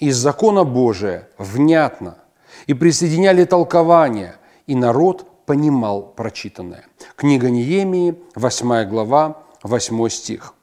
из закона Божия внятно, и присоединяли толкования, и народ понимал прочитанное. Книга Неемии, 8 глава, 8 стих.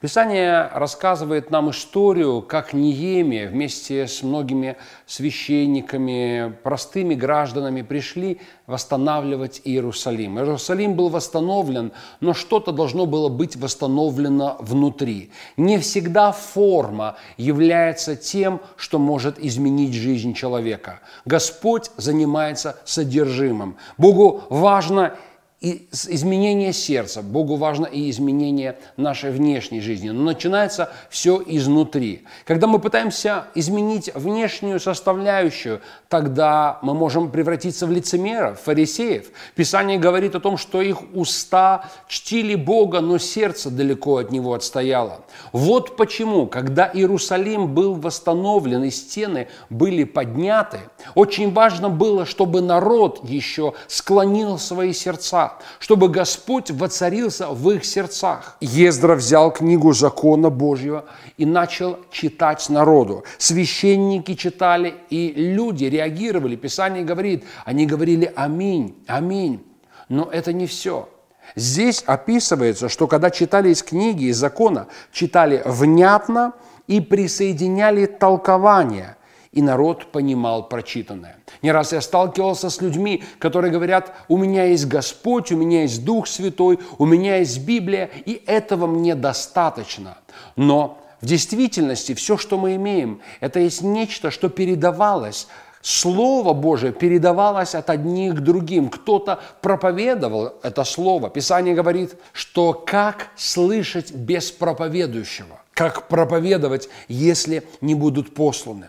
Писание рассказывает нам историю, как Ниемия вместе с многими священниками, простыми гражданами пришли восстанавливать Иерусалим. Иерусалим был восстановлен, но что-то должно было быть восстановлено внутри. Не всегда форма является тем, что может изменить жизнь человека. Господь занимается содержимым. Богу важно и изменение сердца. Богу важно и изменение нашей внешней жизни. Но начинается все изнутри. Когда мы пытаемся изменить внешнюю составляющую, тогда мы можем превратиться в лицемеров, фарисеев. Писание говорит о том, что их уста чтили Бога, но сердце далеко от Него отстояло. Вот почему, когда Иерусалим был восстановлен и стены были подняты, очень важно было, чтобы народ еще склонил свои сердца чтобы Господь воцарился в их сердцах. Ездра взял книгу закона Божьего и начал читать народу. Священники читали, и люди реагировали. Писание говорит, они говорили «Аминь, аминь». Но это не все. Здесь описывается, что когда читали из книги, из закона, читали внятно и присоединяли толкование – и народ понимал прочитанное. Не раз я сталкивался с людьми, которые говорят, у меня есть Господь, у меня есть Дух Святой, у меня есть Библия, и этого мне достаточно. Но в действительности все, что мы имеем, это есть нечто, что передавалось Слово Божие передавалось от одних к другим. Кто-то проповедовал это Слово. Писание говорит, что как слышать без проповедующего? Как проповедовать, если не будут посланы?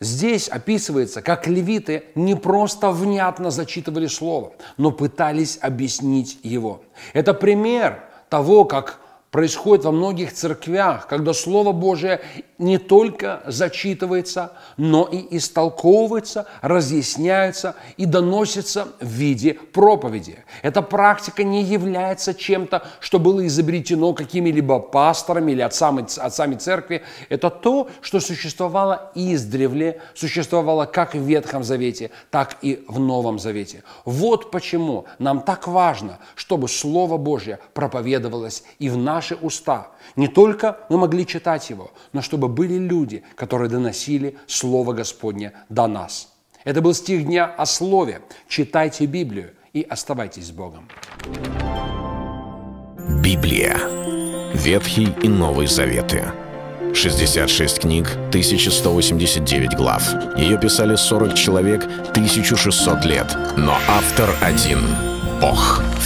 Здесь описывается, как левиты не просто внятно зачитывали слово, но пытались объяснить его. Это пример того, как происходит во многих церквях, когда Слово Божие не только зачитывается, но и истолковывается, разъясняется и доносится в виде проповеди. Эта практика не является чем-то, что было изобретено какими-либо пасторами или отцами, отцами церкви. Это то, что существовало издревле, существовало как в Ветхом Завете, так и в Новом Завете. Вот почему нам так важно, чтобы Слово Божье проповедовалось и в наши уста. Не только мы могли читать его, но чтобы были люди, которые доносили Слово Господне до нас. Это был стих дня о Слове. Читайте Библию и оставайтесь с Богом. Библия. Ветхий и Новый Заветы. 66 книг, 1189 глав. Ее писали 40 человек, 1600 лет. Но автор один – Бог.